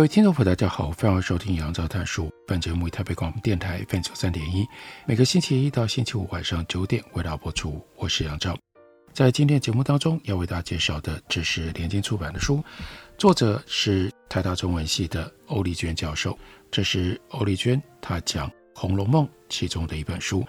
各位听众朋友，大家好，欢迎收听杨照谈书。本节目以台北广播电台 FM 九三点一，每个星期一到星期五晚上九点为大家播出。我是杨照。在今天节目当中要为大家介绍的，这是联经出版的书，作者是台大中文系的欧丽娟教授。这是欧丽娟她讲《红楼梦》其中的一本书。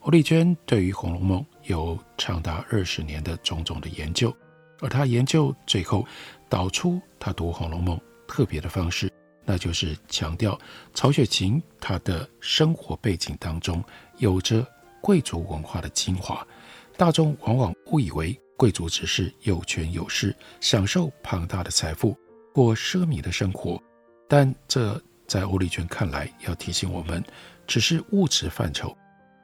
欧丽娟对于《红楼梦》有长达二十年的种种的研究，而她研究最后导出她读《红楼梦》。特别的方式，那就是强调曹雪芹他的生活背景当中有着贵族文化的精华。大众往往误以为贵族只是有权有势，享受庞大的财富，过奢靡的生活。但这在欧丽娟看来，要提醒我们，只是物质范畴。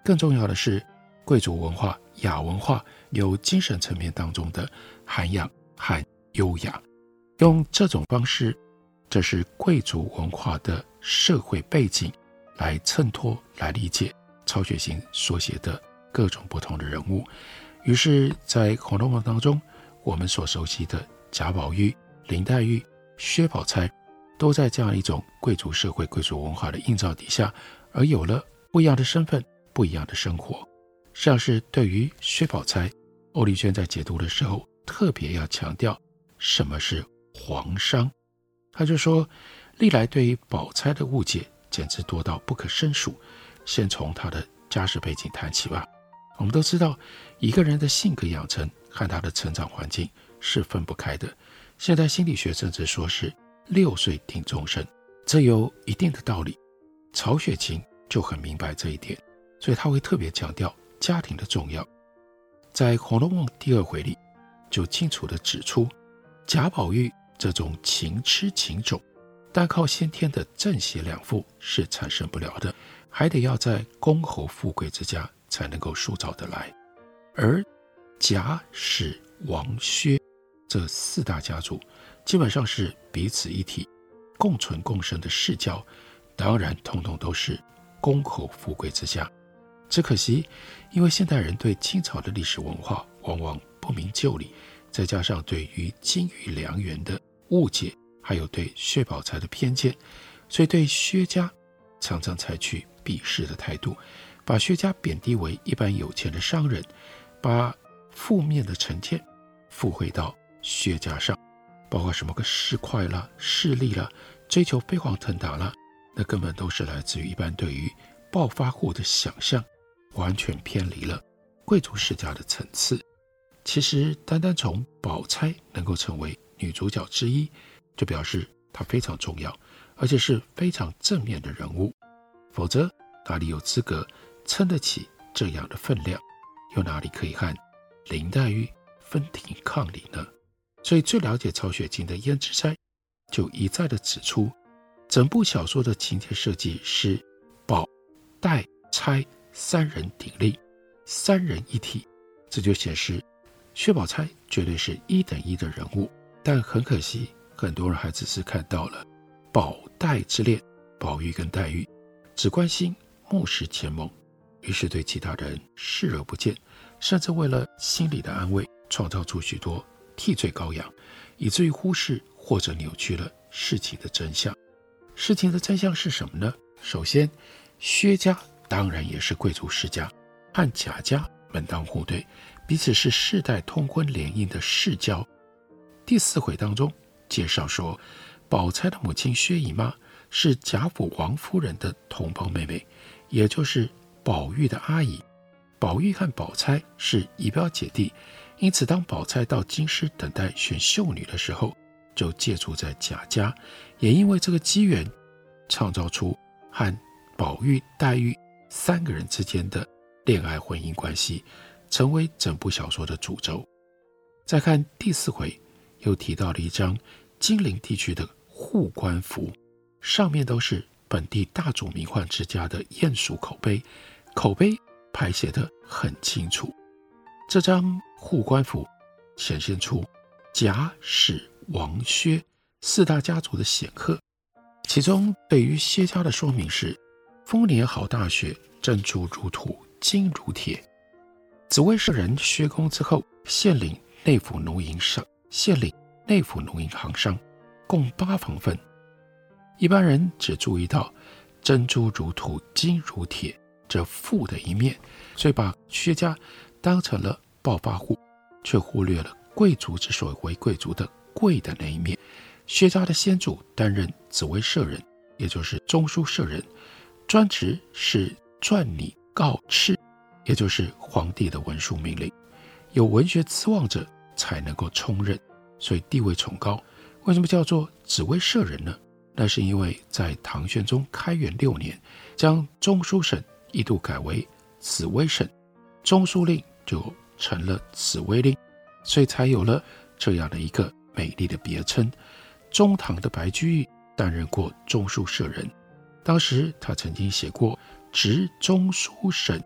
更重要的是，贵族文化、雅文化有精神层面当中的涵养和优雅。用这种方式。这是贵族文化的社会背景，来衬托、来理解曹雪芹所写的各种不同的人物。于是，在《红楼梦》当中，我们所熟悉的贾宝玉、林黛玉、薛宝钗，都在这样一种贵族社会、贵族文化的映照底下，而有了不一样的身份、不一样的生活。像是对于薛宝钗，欧丽娟在解读的时候，特别要强调什么是皇商。他就说，历来对于宝钗的误解简直多到不可胜数。先从他的家世背景谈起吧。我们都知道，一个人的性格养成和他的成长环境是分不开的。现代心理学甚至说是六岁定终身，这有一定的道理。曹雪芹就很明白这一点，所以他会特别强调家庭的重要。在《红楼梦》第二回里，就清楚地指出贾宝玉。这种情痴情种，单靠先天的正邪两副是产生不了的，还得要在公侯富贵之家才能够塑造得来。而贾史王薛这四大家族，基本上是彼此一体、共存共生的世交，当然通通都是公侯富贵之家。只可惜，因为现代人对清朝的历史文化往往不明就里，再加上对于金玉良缘的误解，还有对薛宝钗的偏见，所以对薛家常常采取鄙视的态度，把薛家贬低为一般有钱的商人，把负面的成见附会到薛家上，包括什么个市侩啦、势力啦、追求飞黄腾达啦，那根本都是来自于一般对于暴发户的想象，完全偏离了贵族世家的层次。其实，单单从宝钗能够成为女主角之一，就表示她非常重要，而且是非常正面的人物。否则，哪里有资格撑得起这样的分量？又哪里可以和林黛玉分庭抗礼呢？所以，最了解曹雪芹的胭脂斋就一再地指出，整部小说的情节设计是宝、黛、钗三人鼎立，三人一体，这就显示薛宝钗绝对是一等一的人物。但很可惜，很多人还只是看到了宝黛之恋，宝玉跟黛玉只关心目视前盟，于是对其他人视而不见，甚至为了心理的安慰，创造出许多替罪羔羊，以至于忽视或者扭曲了事情的真相。事情的真相是什么呢？首先，薛家当然也是贵族世家，和贾家门当户对，彼此是世代通婚联姻的世交。第四回当中介绍说，宝钗的母亲薛姨妈是贾府王夫人的同胞妹妹，也就是宝玉的阿姨。宝玉和宝钗是姨表姐弟，因此当宝钗到京师等待选秀女的时候，就借住在贾家。也因为这个机缘，创造出和宝玉、黛玉三个人之间的恋爱婚姻关系，成为整部小说的主轴。再看第四回，又提到了一张金陵地区的护官符，上面都是本地大主名宦之家的艳俗口碑，口碑排写得很清楚。这张护官符显现出贾、史、王、薛四大家族的显赫，其中对于薛家的说明是：丰年好大雪，珍珠如土，金如铁。紫薇舍人薛公之后，现领。内府奴营上县里内府农银行商，共八房分。一般人只注意到珍珠如土、金如铁这富的一面，所以把薛家当成了暴发户，却忽略了贵族之所以为贵族的贵的那一面。薛家的先祖担任紫薇舍人，也就是中书舍人，专职是撰拟告敕，也就是皇帝的文书命令。有文学资望者。才能够充任，所以地位崇高。为什么叫做紫薇舍人呢？那是因为在唐玄宗开元六年，将中书省一度改为紫微省，中书令就成了紫微令，所以才有了这样的一个美丽的别称。中唐的白居易担任过中书舍人，当时他曾经写过《植中书省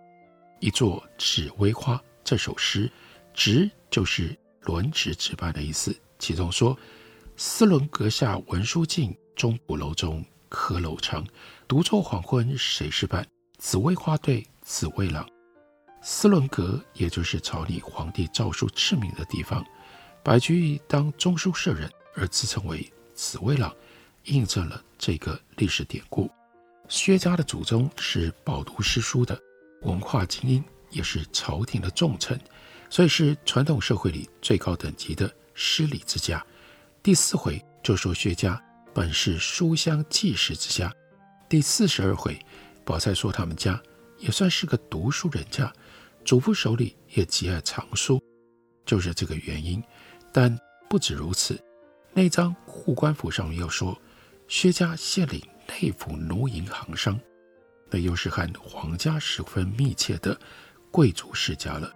一座紫薇花》这首诗，植就是。轮值值班的意思，其中说：“司伦阁下文书尽，钟鼓楼中客陋长。独坐黄昏谁是伴？紫薇花对紫微郎。”司伦阁也就是朝里皇帝诏书敕命的地方。白居易当中书舍人而自称为紫微郎，印证了这个历史典故。薛家的祖宗是饱读诗书的文化精英，也是朝廷的重臣。所以是传统社会里最高等级的诗礼之家。第四回就说薛家本是书香济世之家。第四十二回，宝钗说他们家也算是个读书人家，祖父手里也极爱藏书，就是这个原因。但不止如此，那张护官符上面又说薛家现领内府奴银行商，那又是和皇家十分密切的贵族世家了。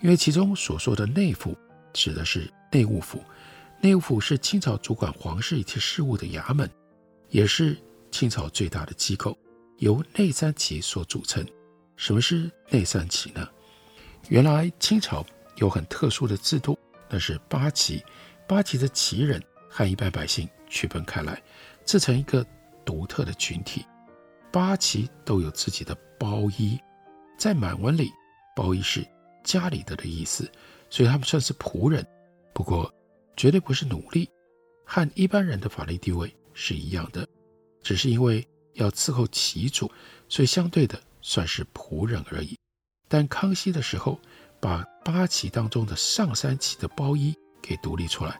因为其中所说的内府指的是内务府，内务府是清朝主管皇室一切事务的衙门，也是清朝最大的机构，由内三旗所组成。什么是内三旗呢？原来清朝有很特殊的制度，那是八旗，八旗的旗人和一般百姓区分开来，自成一个独特的群体。八旗都有自己的褒衣，在满文里，褒衣是。家里的的意思，所以他们算是仆人，不过绝对不是奴隶，和一般人的法律地位是一样的，只是因为要伺候旗主，所以相对的算是仆人而已。但康熙的时候，把八旗当中的上三旗的褒衣给独立出来，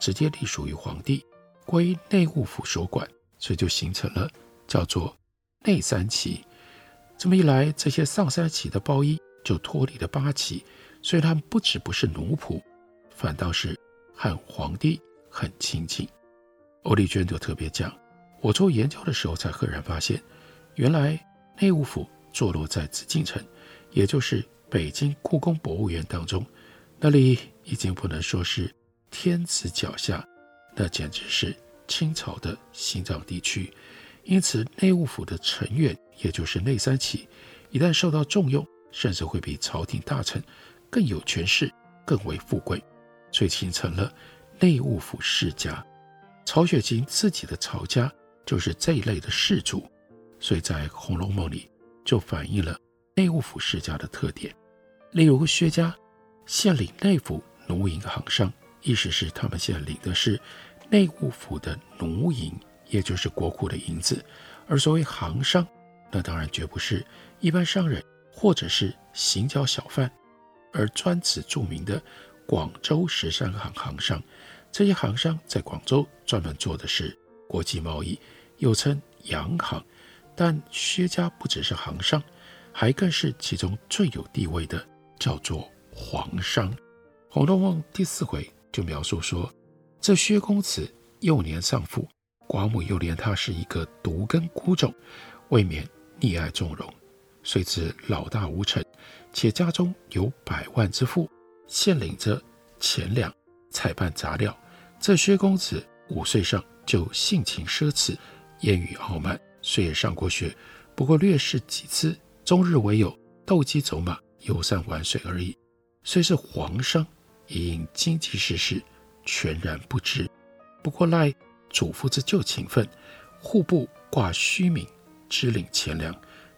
直接隶属于皇帝，归内务府所管，所以就形成了叫做内三旗。这么一来，这些上三旗的褒衣。就脱离了八旗，所以他们不只不是奴仆，反倒是和皇帝很亲近。欧丽娟就特别讲，我做研究的时候才赫然发现，原来内务府坐落在紫禁城，也就是北京故宫博物院当中，那里已经不能说是天子脚下，那简直是清朝的心脏地区。因此，内务府的成员，也就是内三旗，一旦受到重用。甚至会比朝廷大臣更有权势，更为富贵，所以形成了内务府世家。曹雪芹自己的曹家就是这一类的氏族，所以在《红楼梦》里就反映了内务府世家的特点。例如薛家现领内府奴营行商，意思是他们现在领的是内务府的奴营，也就是国库的银子。而所谓行商，那当然绝不是一般商人。或者是行脚小贩，而专此著名的广州十三行行商，这些行商在广州专门做的是国际贸易，又称洋行。但薛家不只是行商，还更是其中最有地位的，叫做皇商。《红楼梦》第四回就描述说，这薛公子幼年丧父，寡母又怜他是一个独根孤种，未免溺爱纵容。遂至老大无成，且家中有百万之富，现领着钱粮，采办杂料。这薛公子五岁上就性情奢侈，言语傲慢，虽也上过学，不过略识几次，终日唯有斗鸡走马、游山玩水而已。虽是皇商，也因经济世事全然不知。不过赖祖父之旧情分，户部挂虚名，支领钱粮，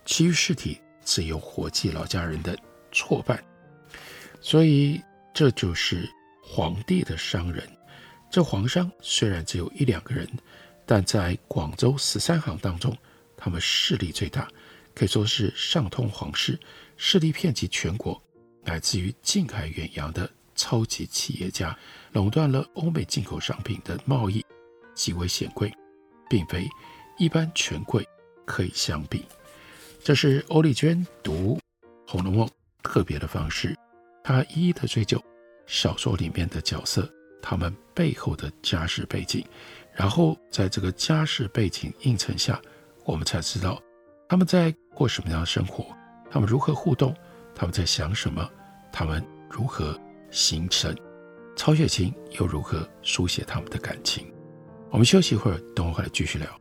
其余尸体自有伙计老家人的错办。所以这就是皇帝的商人。这皇商虽然只有一两个人，但在广州十三行当中，他们势力最大，可以说是上通皇室，势力遍及全国，乃至于近海远洋的超级企业家，垄断了欧美进口商品的贸易，极为显贵，并非一般权贵可以相比。这是欧丽娟读《红楼梦》特别的方式，她一一的追究小说里面的角色。他们背后的家世背景，然后在这个家世背景映衬下，我们才知道他们在过什么样的生活，他们如何互动，他们在想什么，他们如何形成，曹雪芹又如何书写他们的感情。我们休息一会儿，等会回来继续聊。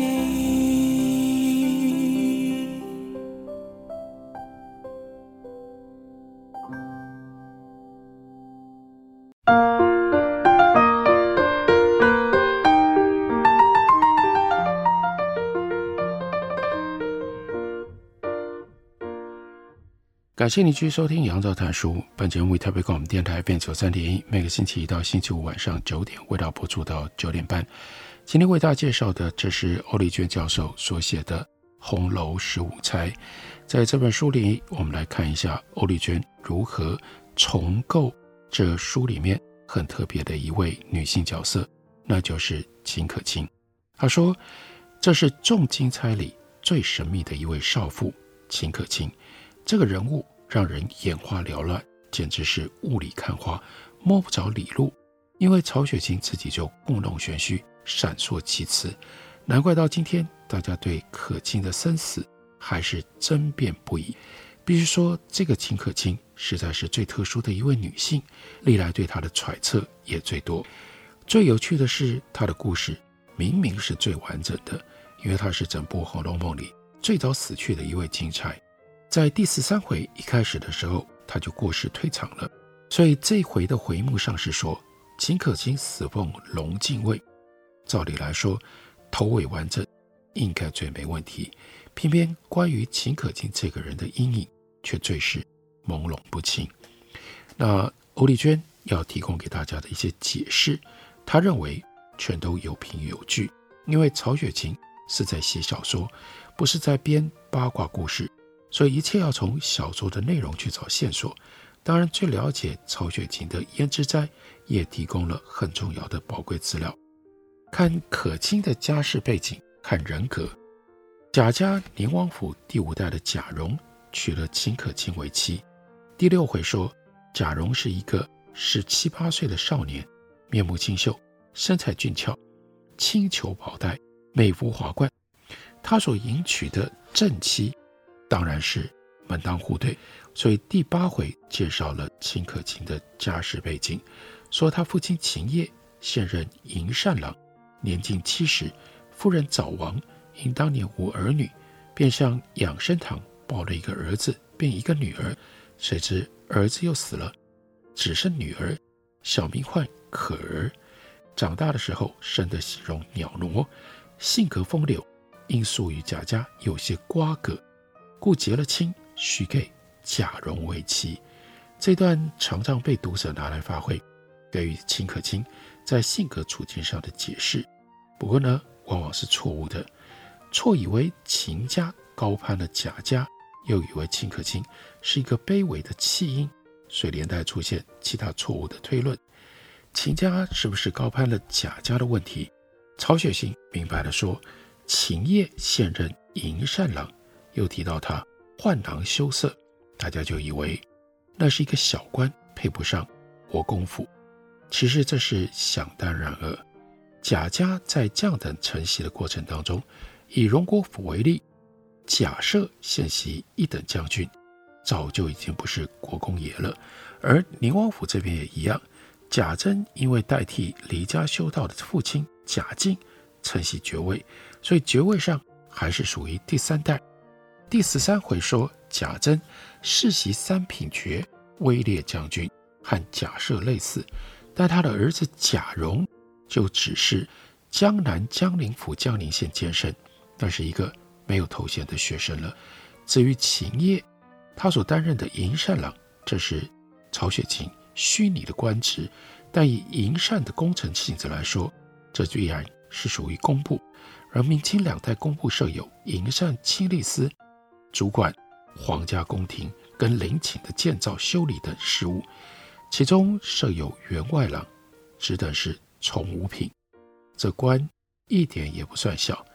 感谢你继续收听《杨照谈书》。本节目为台北广播电台 FM 九三点一，每个星期一到星期五晚上九点，为大家播出到九点半。今天为大家介绍的，这是欧丽娟教授所写的《红楼十五钗》。在这本书里，我们来看一下欧丽娟如何重构这书里面很特别的一位女性角色，那就是秦可卿。她说，这是众金钗里最神秘的一位少妇，秦可卿。这个人物。让人眼花缭乱，简直是雾里看花，摸不着里路。因为曹雪芹自己就故弄玄虚，闪烁其词，难怪到今天大家对可卿的生死还是争辩不已。必须说，这个秦可卿实在是最特殊的一位女性，历来对她的揣测也最多。最有趣的是，她的故事明明是最完整的，因为她是整部《红楼梦》里最早死去的一位金钗。在第十三回一开始的时候，他就过世退场了，所以这一回的回目上是说秦可卿死奉龙禁尉。照理来说，头尾完整，应该最没问题。偏偏关于秦可卿这个人的阴影却最是朦胧不清。那欧丽娟要提供给大家的一些解释，她认为全都有凭有据，因为曹雪芹是在写小说，不是在编八卦故事。所以一切要从小说的内容去找线索。当然，最了解曹雪芹的胭脂斋也提供了很重要的宝贵资料。看可卿的家世背景，看人格。贾家宁王府第五代的贾蓉娶了秦可卿为妻。第六回说，贾蓉是一个十七八岁的少年面目清秀，身材俊俏，轻裘宝带，美肤华冠。他所迎娶的正妻，当然是门当户对。所以第八回介绍了秦可卿的家世背景，说他父亲秦业现任银善郎，年近七十，夫人早亡，因当年无儿女，便向养生堂抱了一个儿子，便一个女儿。谁知儿子又死了，只剩女儿，小名唤可儿。长大的时候，生得形容袅娜，性格风流，因素与贾家有些瓜葛，故结了亲，许给。贾蓉为妻，这段常常被读者拿来发挥，给予秦可卿在性格处境上的解释。不过呢，往往是错误的，错以为秦家高攀了贾家，又以为秦可卿是一个卑微的弃婴，所以连带出现其他错误的推论。秦家是不是高攀了贾家的问题？曹雪芹明白地说，秦业现任银善郎，又提到他换囊羞涩。大家就以为那是一个小官，配不上国公府。其实这是想当然耳。贾家在降等承袭的过程当中，以荣国府为例，贾赦现袭一等将军，早就已经不是国公爷了。而宁王府这边也一样，贾珍因为代替离家修道的父亲贾敬承袭爵位，所以爵位上还是属于第三代。第十三回说贾珍。世袭三品爵，威烈将军，和贾赦类似，但他的儿子贾蓉就只是江南江宁府江宁县监生，那是一个没有头衔的学生了。至于秦业，他所担任的营缮郎，这是曹雪芹虚拟的官职，但以营缮的工程性质来说，这必然是属于工部。而明清两代工部设有营缮清吏司，主管。皇家宫廷跟陵寝的建造、修理等事务，其中设有员外郎，职等是从五品。这官一点也不算小。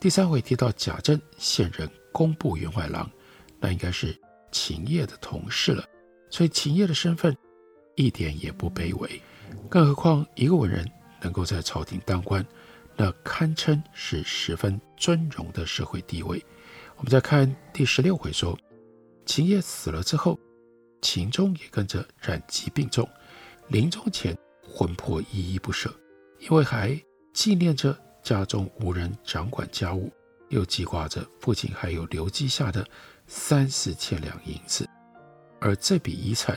第三回提到贾政现任工部员外郎，那应该是秦业的同事了。所以秦业的身份一点也不卑微。更何况一个文人能够在朝廷当官，那堪称是十分尊荣的社会地位。我们再看第十六回说，秦业死了之后，秦钟也跟着染疾病重，临终前魂魄依依不舍，因为还纪念着家中无人掌管家务，又记挂着父亲还有留积下的三四千两银子，而这笔遗产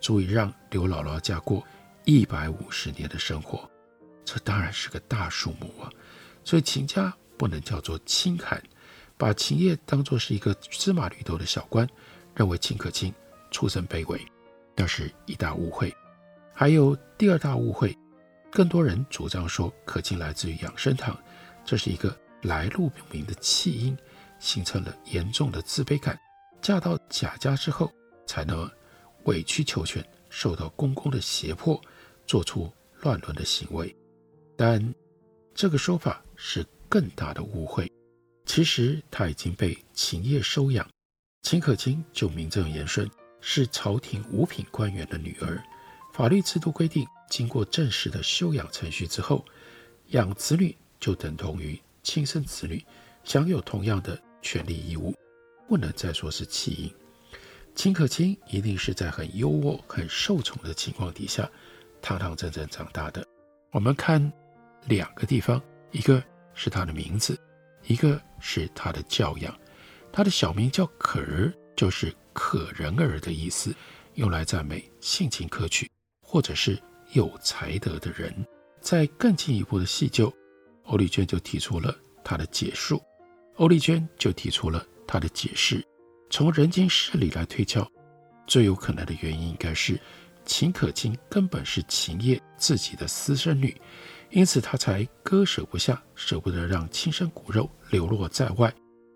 足以让刘姥姥家过一百五十年的生活，这当然是个大数目啊，所以秦家不能叫做清寒。把秦业当作是一个芝麻绿豆的小官，认为秦可卿出身卑微，那是一大误会。还有第二大误会，更多人主张说可卿来自于养生堂，这是一个来路不明的弃婴，形成了严重的自卑感。嫁到贾家之后，才能委曲求全，受到公公的胁迫，做出乱伦的行为。但这个说法是更大的误会。其实她已经被秦业收养，秦可卿就名正言顺是朝廷五品官员的女儿。法律制度规定，经过正式的休养程序之后，养子女就等同于亲生子女，享有同样的权利义务，不能再说是弃婴。秦可卿一定是在很优渥、很受宠的情况底下，堂堂正正长大的。我们看两个地方，一个是她的名字。一个是他的教养，他的小名叫可儿，就是可人儿的意思，用来赞美性情可取或者是有才德的人。再更进一步的细究，欧丽娟就提出了他的解述，欧丽娟就提出了他的解释。从人情事理来推敲，最有可能的原因应该是秦可卿根本是秦业自己的私生女。因此，他才割舍不下，舍不得让亲生骨肉流落在外，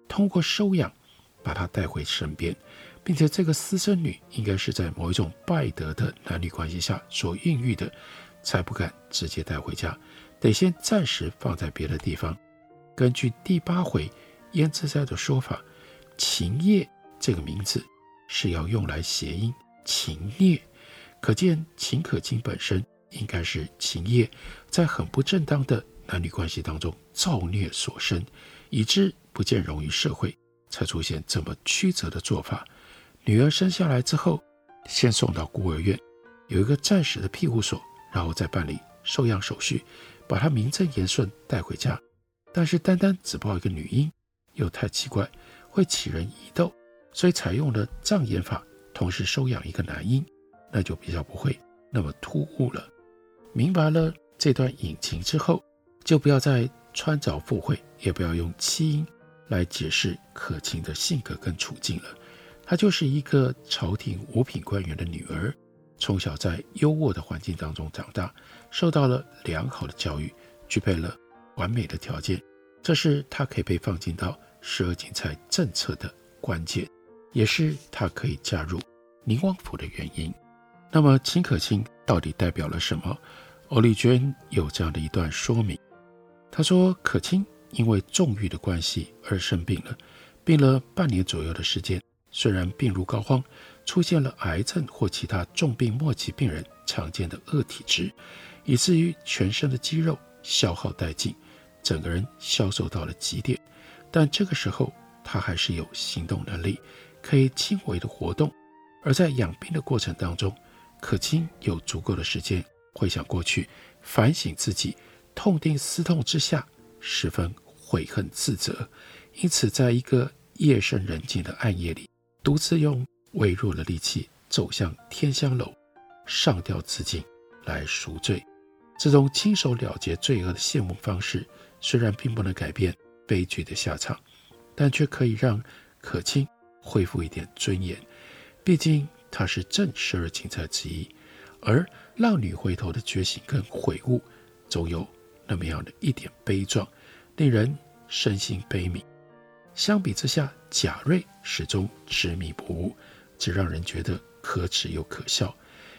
通过收养把她带回身边，并且这个私生女应该是在某一种拜德的男女关系下所孕育的，才不敢直接带回家，得先暂时放在别的地方。根据第八回胭脂斋的说法，秦叶这个名字是要用来谐音秦孽，可见秦可卿本身应该是秦叶在很不正当的男女关系当中造孽所生，以致不见容于社会，才出现这么曲折的做法。女儿生下来之后，先送到孤儿院，有一个暂时的庇护所，然后再办理收养手续，把她名正言顺带回家。但是单单只抱一个女婴，又太奇怪，会起人疑窦，所以采用了障眼法，同时收养一个男婴，那就比较不会那么突兀了。明白了这段隐情之后，就不要再穿凿附会，也不要用七音来解释可卿的性格跟处境了。她就是一个朝廷五品官员的女儿，从小在优渥的环境当中长大，受到了良好的教育，具备了完美的条件，这是她可以被放进到十二金钗政策的关键，也是她可以嫁入宁王府的原因。那么秦可卿到底代表了什么？欧丽娟有这样的一段说明，她说：“可卿因为重欲的关系而生病了，病了半年左右的时间。虽然病入膏肓，出现了癌症或其他重病末期病人常见的恶体质，以至于全身的肌肉消耗殆尽，整个人消瘦到了极点。但这个时候，她还是有行动能力，可以轻微的活动。而在养病的过程当中，可卿有足够的时间。”回想过去，反省自己，痛定思痛之下，十分悔恨自责，因此，在一个夜深人静的暗夜里，独自用微弱的力气走向天香楼，上吊自尽来赎罪。这种亲手了结罪恶的谢幕方式，虽然并不能改变悲剧的下场，但却可以让可卿恢复一点尊严。毕竟，他是正十二金钗之一。而浪女回头的觉醒跟悔悟，总有那么样的一点悲壮，令人身心悲悯。相比之下，贾瑞始终执迷不悟，只让人觉得可耻又可笑。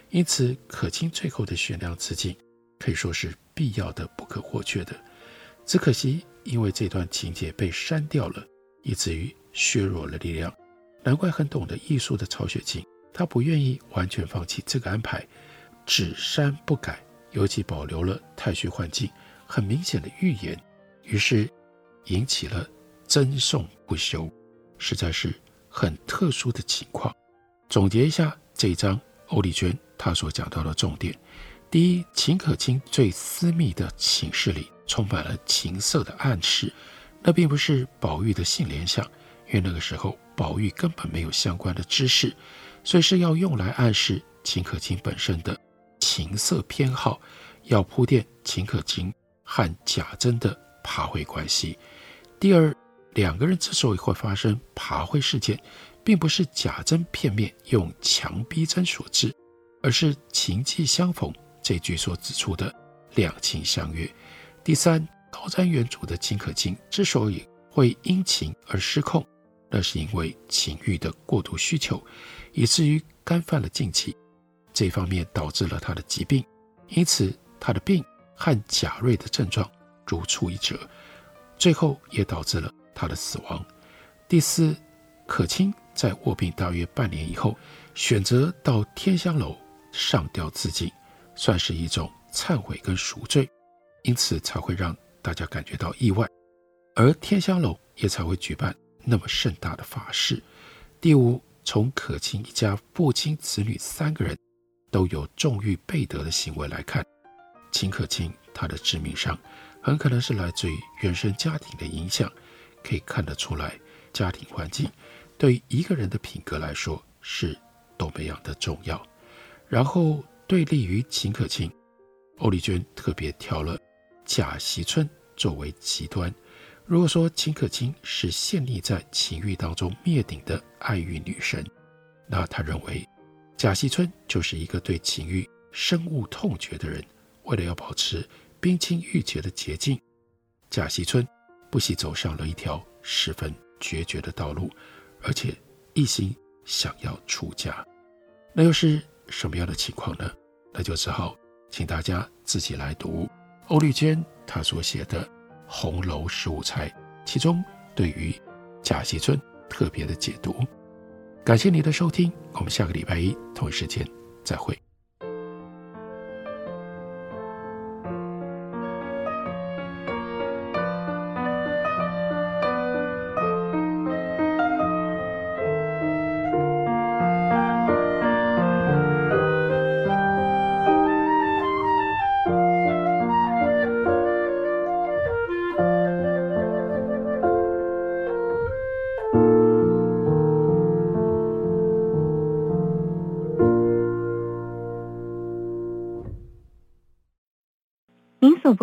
因此，可卿最后的悬梁自尽可以说是必要的、不可或缺的。只可惜，因为这段情节被删掉了，以至于削弱了力量。难怪很懂得艺术的曹雪芹，他不愿意完全放弃这个安排。只删不改，尤其保留了太虚幻境，很明显的预言，于是引起了争讼不休，实在是很特殊的情况。总结一下这一章，欧丽娟她所讲到的重点：第一，秦可卿最私密的寝室里充满了情色的暗示，那并不是宝玉的性联想，因为那个时候宝玉根本没有相关的知识，所以是要用来暗示秦可卿本身的。情色偏好，要铺垫秦可卿和贾珍的爬会关系。第二，两个人之所以会发生爬会事件，并不是贾珍片面用强逼真所致，而是情际相逢这句所指出的两情相悦。第三，高瞻远瞩的秦可卿之所以会因情而失控，那是因为情欲的过度需求，以至于干犯了禁忌。这方面导致了他的疾病，因此他的病和贾瑞的症状如出一辙，最后也导致了他的死亡。第四，可卿在卧病大约半年以后，选择到天香楼上吊自尽，算是一种忏悔跟赎罪，因此才会让大家感觉到意外，而天香楼也才会举办那么盛大的法事。第五，从可卿一家父亲子女三个人。都有重欲备德的行为来看，秦可卿他的致命伤很可能是来自于原生家庭的影响，可以看得出来，家庭环境对于一个人的品格来说是多么样的重要。然后对立于秦可卿，欧丽娟特别挑了贾惜春作为极端。如果说秦可卿是陷溺在情欲当中灭顶的爱欲女神，那她认为。贾惜春就是一个对情欲深恶痛绝的人，为了要保持冰清玉洁的洁净，贾惜春不惜走上了一条十分决绝的道路，而且一心想要出家。那又是什么样的情况呢？那就只好请大家自己来读欧丽娟她所写的《红楼十五钗》，其中对于贾惜春特别的解读。感谢你的收听，我们下个礼拜一同一时间再会。